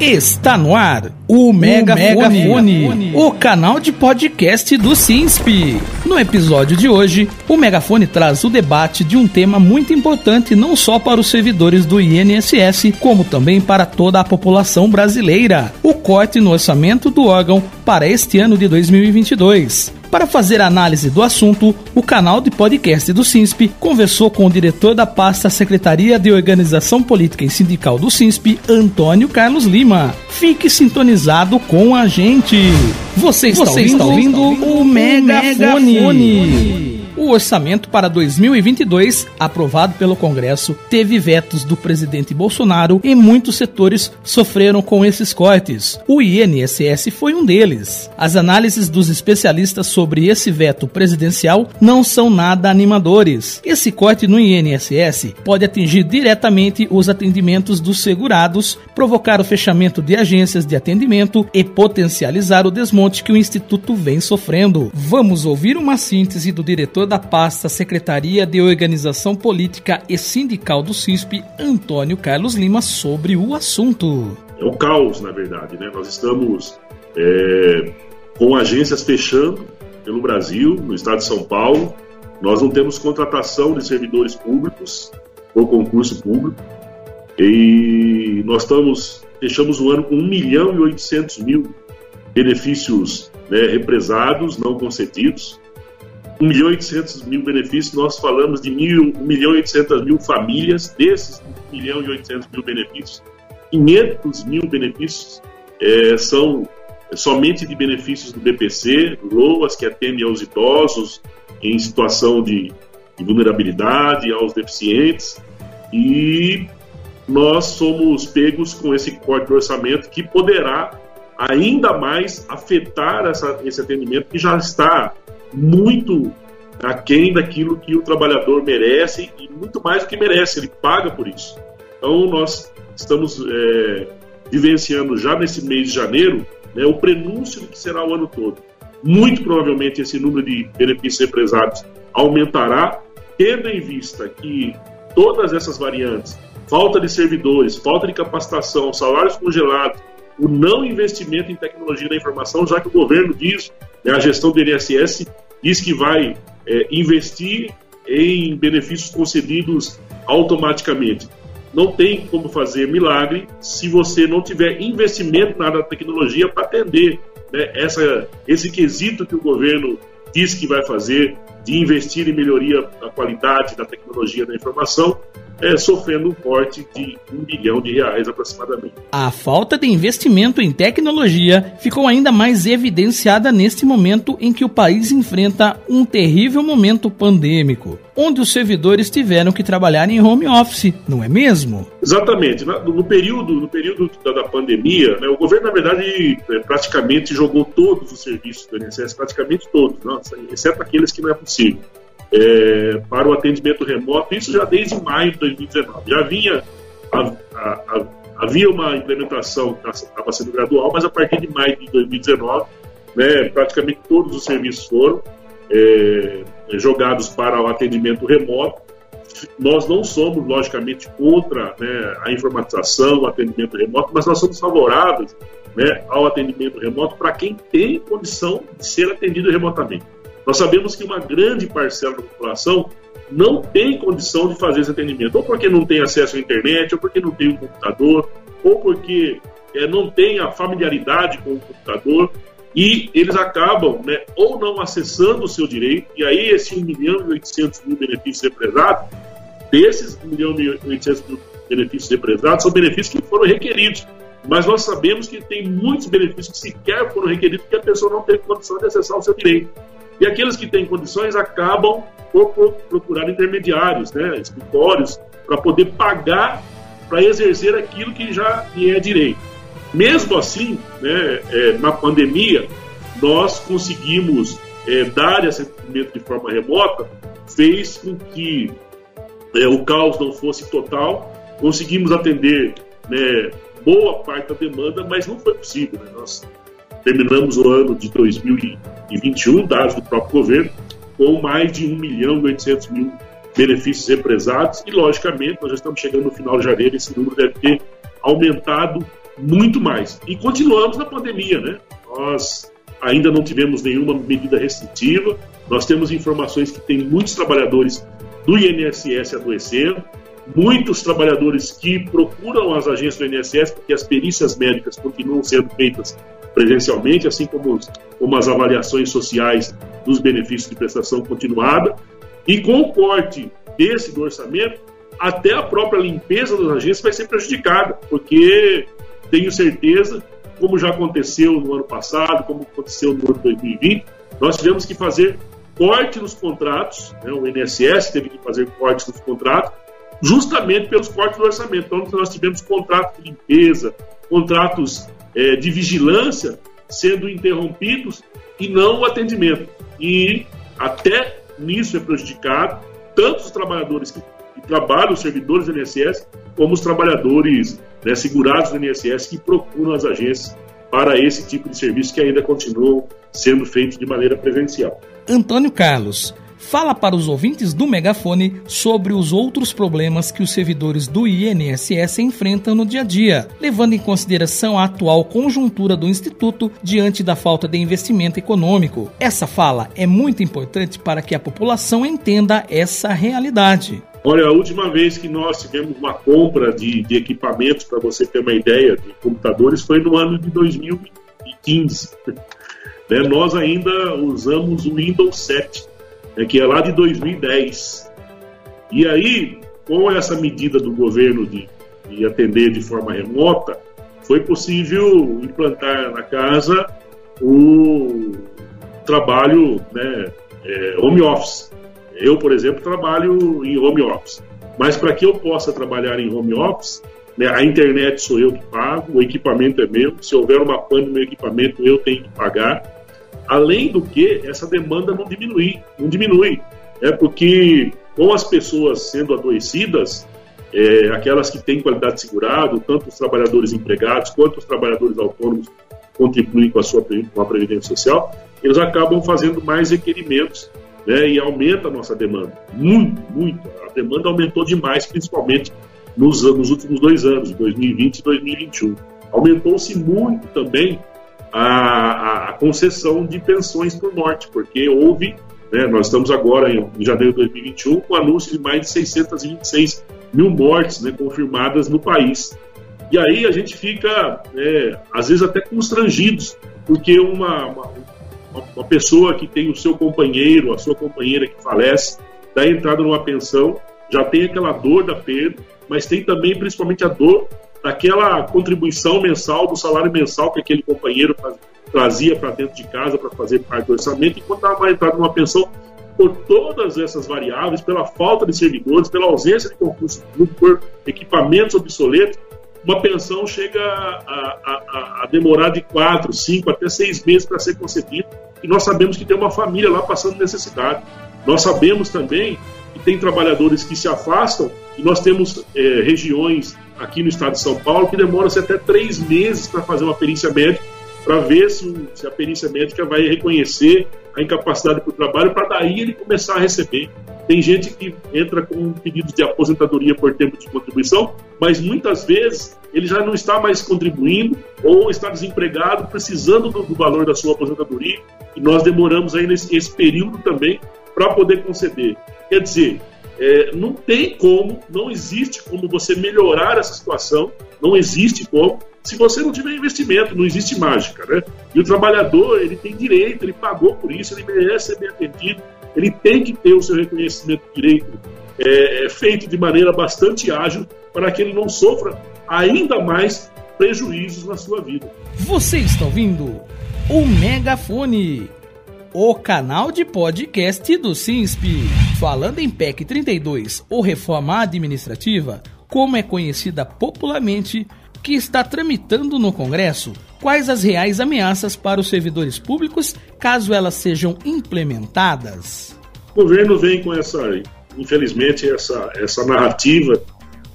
Está no ar o Megafone, Megafone, o canal de podcast do SINSP. No episódio de hoje, o Megafone traz o debate de um tema muito importante não só para os servidores do INSS, como também para toda a população brasileira: o corte no orçamento do órgão para este ano de 2022. Para fazer análise do assunto, o canal de podcast do SINSP conversou com o diretor da pasta Secretaria de Organização Política e Sindical do SINSP, Antônio Carlos Lima. Fique sintonizado com a gente. Você está, Você ouvindo, está ouvindo, o Megafone. Megafone. O orçamento para 2022, aprovado pelo Congresso, teve vetos do presidente Bolsonaro e muitos setores sofreram com esses cortes. O INSS foi um deles. As análises dos especialistas sobre esse veto presidencial não são nada animadores. Esse corte no INSS pode atingir diretamente os atendimentos dos segurados, provocar o fechamento de agências de atendimento e potencializar o desmonte que o Instituto vem sofrendo. Vamos ouvir uma síntese do diretor da pasta Secretaria de Organização Política e Sindical do CISP, Antônio Carlos Lima, sobre o assunto. É o caos, na verdade. Né? Nós estamos é, com agências fechando pelo Brasil, no estado de São Paulo. Nós não temos contratação de servidores públicos por concurso público. E nós estamos, fechamos o ano com 1 milhão e 800 mil benefícios né, represados, não concedidos. 1 milhão e 800 mil benefícios, nós falamos de 1 milhão e 800 mil famílias, desses 1 milhão e 800 mil benefícios, 500 mil benefícios é, são somente de benefícios do BPC, LOAS, que atendem aos idosos em situação de, de vulnerabilidade, aos deficientes, e nós somos pegos com esse corte de orçamento que poderá ainda mais afetar essa, esse atendimento que já está muito aquém daquilo que o trabalhador merece e muito mais do que merece, ele paga por isso. Então, nós estamos é, vivenciando já nesse mês de janeiro né, o prenúncio do que será o ano todo. Muito provavelmente esse número de benefícios represados aumentará, tendo em vista que todas essas variantes, falta de servidores, falta de capacitação, salários congelados, o não investimento em tecnologia da informação, já que o governo diz, né, a gestão do INSS diz que vai é, investir em benefícios concedidos automaticamente. Não tem como fazer milagre se você não tiver investimento na tecnologia para atender né, essa, esse quesito que o governo diz que vai fazer de investir em melhoria da qualidade da tecnologia da informação é, sofrendo um corte de um bilhão de reais aproximadamente. A falta de investimento em tecnologia ficou ainda mais evidenciada neste momento em que o país enfrenta um terrível momento pandêmico, onde os servidores tiveram que trabalhar em home office, não é mesmo? Exatamente. No período, no período da, pandemia, né, o governo, na verdade, é, praticamente jogou todos os serviços do INSS, praticamente todos, nossa, exceto aqueles que não é possível é, para o atendimento remoto, isso já desde maio de 2019. Já vinha, havia uma implementação que estava sendo gradual, mas a partir de maio de 2019, né, praticamente todos os serviços foram é, jogados para o atendimento remoto. Nós não somos, logicamente, contra né, a informatização, o atendimento remoto, mas nós somos favoráveis né, ao atendimento remoto para quem tem condição de ser atendido remotamente. Nós sabemos que uma grande parcela da população não tem condição de fazer esse atendimento, ou porque não tem acesso à internet, ou porque não tem um computador, ou porque é, não tem a familiaridade com o computador, e eles acabam né, ou não acessando o seu direito, e aí esse 1 milhão e 800 mil benefícios represados, desses 1 milhão e 800 mil benefícios represados, são benefícios que foram requeridos. Mas nós sabemos que tem muitos benefícios que sequer foram requeridos porque a pessoa não teve condição de acessar o seu direito. E aqueles que têm condições acabam por procurar intermediários, né, escritórios, para poder pagar para exercer aquilo que já lhe é direito. Mesmo assim, né, é, na pandemia, nós conseguimos é, dar esse atendimento de forma remota, fez com que é, o caos não fosse total, conseguimos atender né, boa parte da demanda, mas não foi possível. Né? Nós terminamos o ano de 2021, dados do próprio governo, com mais de 1 milhão e 800 mil benefícios represados e, logicamente, nós já estamos chegando no final de janeiro, esse número deve ter aumentado muito mais. E continuamos na pandemia, né? Nós ainda não tivemos nenhuma medida restritiva, nós temos informações que tem muitos trabalhadores do INSS adoecendo, muitos trabalhadores que procuram as agências do INSS porque as perícias médicas continuam sendo feitas presencialmente, assim como, como as avaliações sociais dos benefícios de prestação continuada. E com o corte desse do orçamento, até a própria limpeza das agências vai ser prejudicada, porque tenho certeza, como já aconteceu no ano passado, como aconteceu no ano 2020, nós tivemos que fazer corte nos contratos, né? o INSS teve que fazer cortes nos contratos, justamente pelos cortes do orçamento. Então, nós tivemos contratos de limpeza, contratos é, de vigilância sendo interrompidos e não o atendimento. E até nisso é prejudicado tanto os trabalhadores que, que trabalham, os servidores do INSS, como os trabalhadores né, segurados do INSS que procuram as agências para esse tipo de serviço que ainda continuam sendo feitos de maneira presencial. Antônio Carlos, fala para os ouvintes do Megafone sobre os outros problemas que os servidores do INSS enfrentam no dia a dia, levando em consideração a atual conjuntura do Instituto diante da falta de investimento econômico. Essa fala é muito importante para que a população entenda essa realidade. Olha, a última vez que nós tivemos uma compra de, de equipamentos, para você ter uma ideia, de computadores, foi no ano de 2015. Né? Nós ainda usamos o Windows 7 é que é lá de 2010. E aí, com essa medida do governo de, de atender de forma remota, foi possível implantar na casa o trabalho né, é, home office. Eu, por exemplo, trabalho em home office. Mas para que eu possa trabalhar em home office, né, a internet sou eu que pago, o equipamento é meu. Se houver uma pane no meu equipamento, eu tenho que pagar. Além do que, essa demanda não diminui, não diminui. É porque com as pessoas sendo adoecidas, é, aquelas que têm qualidade segurada, tanto os trabalhadores empregados quanto os trabalhadores autônomos contribuem com a sua com a previdência social, eles acabam fazendo mais requerimentos né, e aumenta a nossa demanda. Muito, muito. A demanda aumentou demais, principalmente nos, nos últimos dois anos, 2020 e 2021. Aumentou-se muito também a, a, concessão de pensões por morte, porque houve, né, nós estamos agora em, janeiro de 2021 com o anúncio de mais de 626 mil mortes né, confirmadas no país. E aí a gente fica, é, às vezes, até constrangidos, porque uma, uma, uma, pessoa que tem o seu companheiro, a sua companheira que falece, dá entrada numa pensão, já tem aquela dor da perda, mas tem também, principalmente, a dor daquela contribuição mensal, do salário mensal que aquele companheiro faz, trazia para dentro de casa para fazer parte do orçamento, enquanto estava entrando numa pensão por todas essas variáveis, pela falta de servidores, pela ausência de concurso público, por equipamentos obsoletos, uma pensão chega a, a, a, demorar de quatro, cinco, até seis meses para ser concedida. E nós sabemos que tem uma família lá passando necessidade. Nós sabemos também que tem trabalhadores que se afastam e nós temos é, regiões aqui no estado de São Paulo que demoram-se até três meses para fazer uma perícia médica para ver se, se, a perícia médica vai reconhecer a incapacidade para o trabalho, para daí ele começar a receber. Tem gente que entra com pedido de aposentadoria por tempo de contribuição, mas muitas vezes ele já não está mais contribuindo ou está desempregado, precisando do, do valor da sua aposentadoria, e nós demoramos aí nesse esse período também para poder conceder. Quer dizer, é, não tem como, não existe como você melhorar essa situação, não existe como, se você não tiver investimento, não existe mágica, né? E o trabalhador, ele tem direito, ele pagou por isso, ele merece ser bem atendido, ele tem que ter o seu reconhecimento de direito é, feito de maneira bastante ágil para que ele não sofra ainda mais prejuízos na sua vida. Você está ouvindo o Megafone o canal de podcast do SINSP. Falando em PEC 32, ou reforma administrativa, como é conhecida popularmente, que está tramitando no Congresso, quais as reais ameaças para os servidores públicos caso elas sejam implementadas? O governo vem com essa, infelizmente, essa, essa narrativa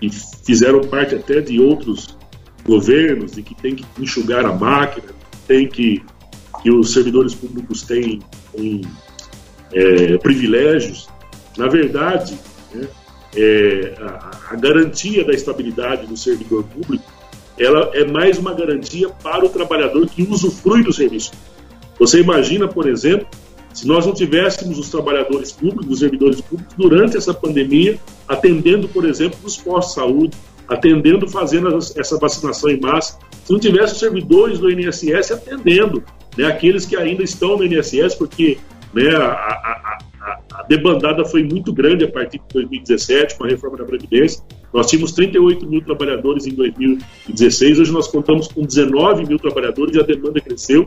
que fizeram parte até de outros governos, de que tem que enxugar a máquina, tem que que os servidores públicos têm, têm é, privilégios, na verdade, né, é, a, a, garantia da estabilidade do servidor público ela é mais uma garantia para o trabalhador que usufrui do serviço. Você imagina, por exemplo, se nós não tivéssemos os trabalhadores públicos, os servidores públicos, durante essa pandemia, atendendo, por exemplo, nos postos de saúde, atendendo, fazendo essa vacinação em massa, se não tivesse os servidores do INSS atendendo, né, aqueles que ainda estão no INSS, porque né, a, a, a, a, debandada foi muito grande a partir de 2017, com a reforma da Previdência. Nós tínhamos 38 mil trabalhadores em 2016, hoje nós contamos com 19 mil trabalhadores e a demanda cresceu.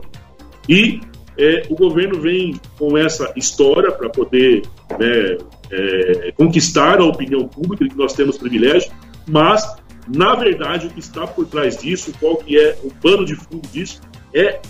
E é, o governo vem com essa história para poder né, é, conquistar a opinião pública que nós temos privilégio, mas, na verdade, o que está por trás disso, qual que é o pano de fundo disso, é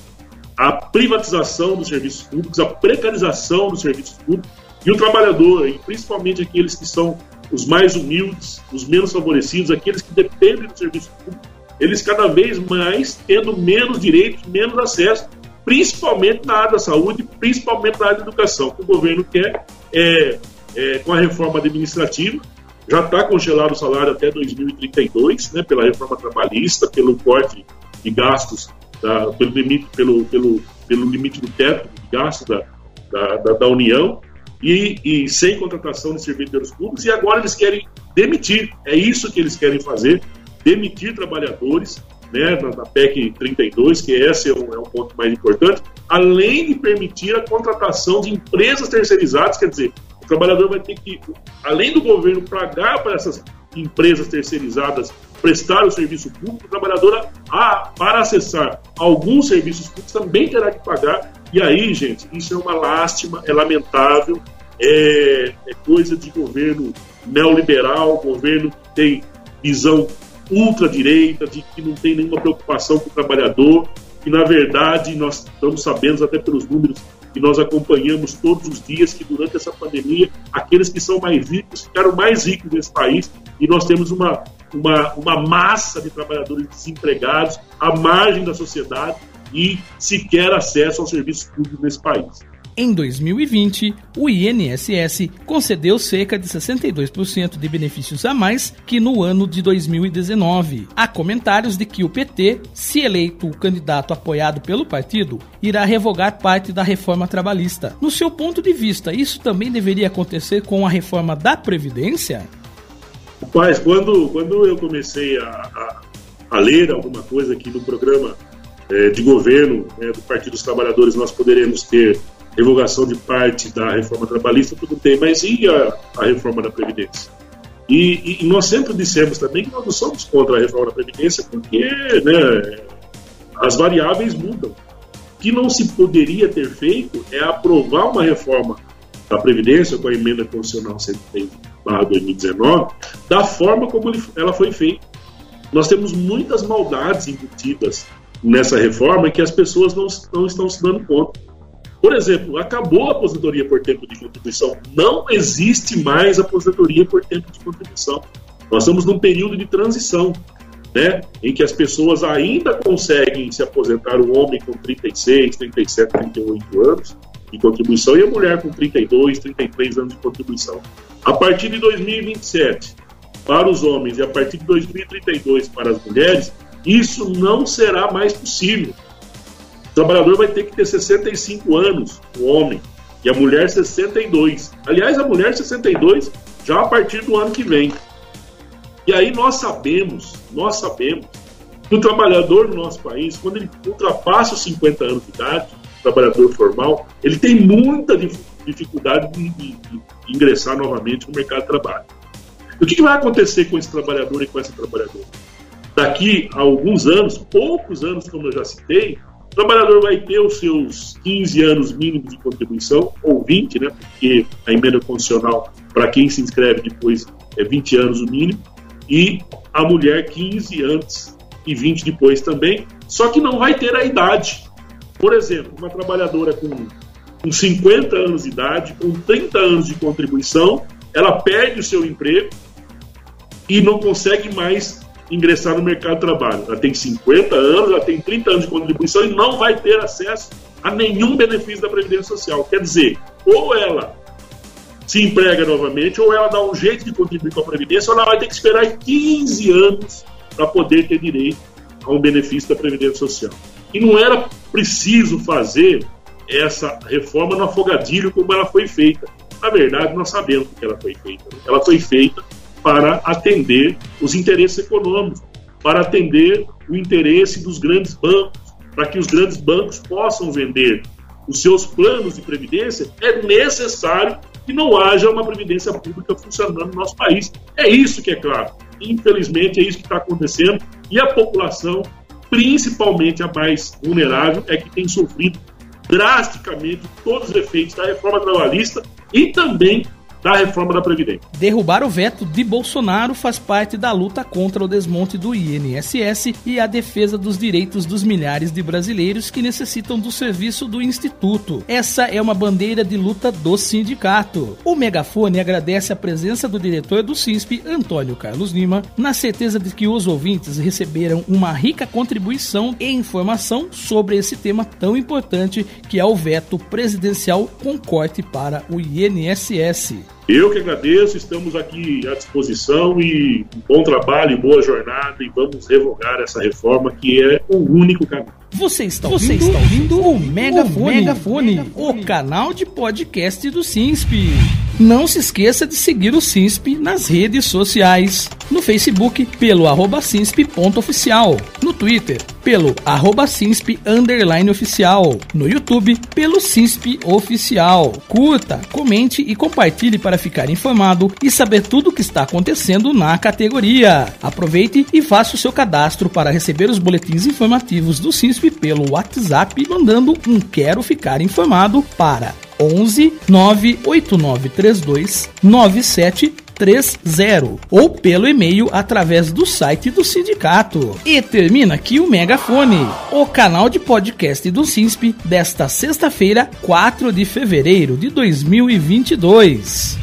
a privatização dos serviços públicos, a precarização dos serviços públicos e o trabalhador, e principalmente aqueles que são os mais humildes, os menos favorecidos, aqueles que dependem do serviço público, eles cada vez mais tendo menos direitos, menos acesso, principalmente na área da saúde, principalmente na área da educação, que o governo quer, é, é, com a reforma administrativa, já está congelado o salário até 2032, né, pela reforma trabalhista, pelo corte de gastos, da, pelo, limite, pelo, pelo, pelo limite do teto de gastos da, da, da, da União, e, e, sem contratação de servidores públicos, e agora eles querem demitir. É isso que eles querem fazer: demitir trabalhadores, né, na, na PEC 32, que esse é um, é um ponto mais importante, além de permitir a contratação de empresas terceirizadas, quer dizer, o trabalhador vai ter que, além do governo pagar para essas empresas terceirizadas prestar o serviço público, o trabalhador, a, para acessar alguns serviços públicos, também terá que pagar. E aí, gente, isso é uma lástima, é lamentável, é, é coisa de governo neoliberal, governo que tem visão ultradireita, de que não tem nenhuma preocupação com o trabalhador, que na verdade nós estamos sabendo até pelos números que nós acompanhamos todos os dias que durante essa pandemia aqueles que são mais ricos ficaram mais ricos nesse país e nós temos uma, uma, uma massa de trabalhadores desempregados à margem da sociedade e sequer acesso aos serviços públicos nesse país. Em 2020, o INSS concedeu cerca de 62% de benefícios a mais que no ano de 2019. Há comentários de que o PT, se eleito o candidato apoiado pelo partido, irá revogar parte da reforma trabalhista. No seu ponto de vista, isso também deveria acontecer com a reforma da Previdência? Rapaz, quando, quando eu comecei a, a, a ler alguma coisa aqui no programa é, de governo é, do Partido dos Trabalhadores, nós poderemos ter revogação de parte da reforma trabalhista, tudo bem, mas e a, a reforma da Previdência? E, e, nós sempre dissemos também que nós não somos contra a reforma da Previdência porque né, as variáveis mudam. O que não se poderia ter feito é aprovar uma reforma da Previdência com a emenda constitucional 103/2019 da forma como ela foi feita. Nós temos muitas maldades embutidas nessa reforma que as pessoas não, não estão se dando conta. Por exemplo, acabou a aposentadoria por tempo de contribuição. Não existe mais aposentadoria por tempo de contribuição. Nós estamos num período de transição, né, em que as pessoas ainda conseguem se aposentar, o homem com 36, 37, 38 anos de contribuição e a mulher com 32, 33 anos de contribuição. A partir de 2027, para os homens e a partir de 2032 para as mulheres, isso não será mais possível. O trabalhador vai ter que ter 65 anos, o homem, e a mulher 62. Aliás, a mulher 62 já a partir do ano que vem. E aí nós sabemos, nós sabemos que o trabalhador no nosso país, quando ele ultrapassa os 50 anos de idade, trabalhador formal, ele tem muita dificuldade de, de, de ingressar novamente no mercado de trabalho. O que, que vai acontecer com esse trabalhador e com essa trabalhadora? Daqui a alguns anos, poucos anos, como eu já citei, o trabalhador vai ter os seus 15 anos mínimos de contribuição, ou 20, né? Porque a emenda condicional, para quem se inscreve depois, é 20 anos o mínimo, e a mulher 15 antes e 20 depois também, só que não vai ter a idade. Por exemplo, uma trabalhadora com, com 50 anos de idade, com 30 anos de contribuição, ela perde o seu emprego e não consegue mais ingressar no mercado de trabalho. Ela tem 50 anos, ela tem 30 anos de contribuição e não vai ter acesso a nenhum benefício da Previdência Social. Quer dizer, ou ela se emprega novamente, ou ela dá um jeito de contribuir com a Previdência, ou ela vai ter que esperar 15 anos para poder ter direito a um benefício da Previdência Social. E não era preciso fazer essa reforma no afogadilho como ela foi feita. Na verdade, nós sabemos que ela foi feita. Ela foi feita para atender os interesses econômicos, para atender o interesse dos grandes bancos, para que os grandes bancos possam vender os seus planos de previdência, é necessário que não haja uma previdência pública funcionando no nosso país. É isso que é claro. Infelizmente, é isso que está acontecendo e a população, principalmente a mais vulnerável, é que tem sofrido drasticamente todos os efeitos da reforma trabalhista e também da reforma da Previdência. Derrubar o veto de Bolsonaro faz parte da luta contra o desmonte do INSS e a defesa dos direitos dos milhares de brasileiros que necessitam do serviço do Instituto. Essa é uma bandeira de luta do sindicato. O megafone agradece a presença do diretor do SINSP, Antônio Carlos Lima, na certeza de que os ouvintes receberam uma rica contribuição e informação sobre esse tema tão importante que é o veto presidencial com corte para o INSS. Eu que agradeço, estamos aqui à disposição e bom trabalho boa jornada e vamos revogar essa reforma que é o único caminho. Você está ouvindo, Você está ouvindo o, Megafone, o Megafone, o canal de podcast do SINSP. Não se esqueça de seguir o SINSP nas redes sociais. No Facebook, pelo arroba sinsp.oficial. No Twitter, pelo arroba sinsp underline oficial. No YouTube, pelo SINSP oficial. Curta, comente e compartilhe para ficar informado e saber tudo o que está acontecendo na categoria. Aproveite e faça o seu cadastro para receber os boletins informativos do SINSP pelo WhatsApp mandando um quero ficar informado para 11 98932 9730 ou pelo e-mail através do site do sindicato. E termina aqui o Megafone, o canal de podcast do SINSP desta sexta-feira, 4 de fevereiro de 2022.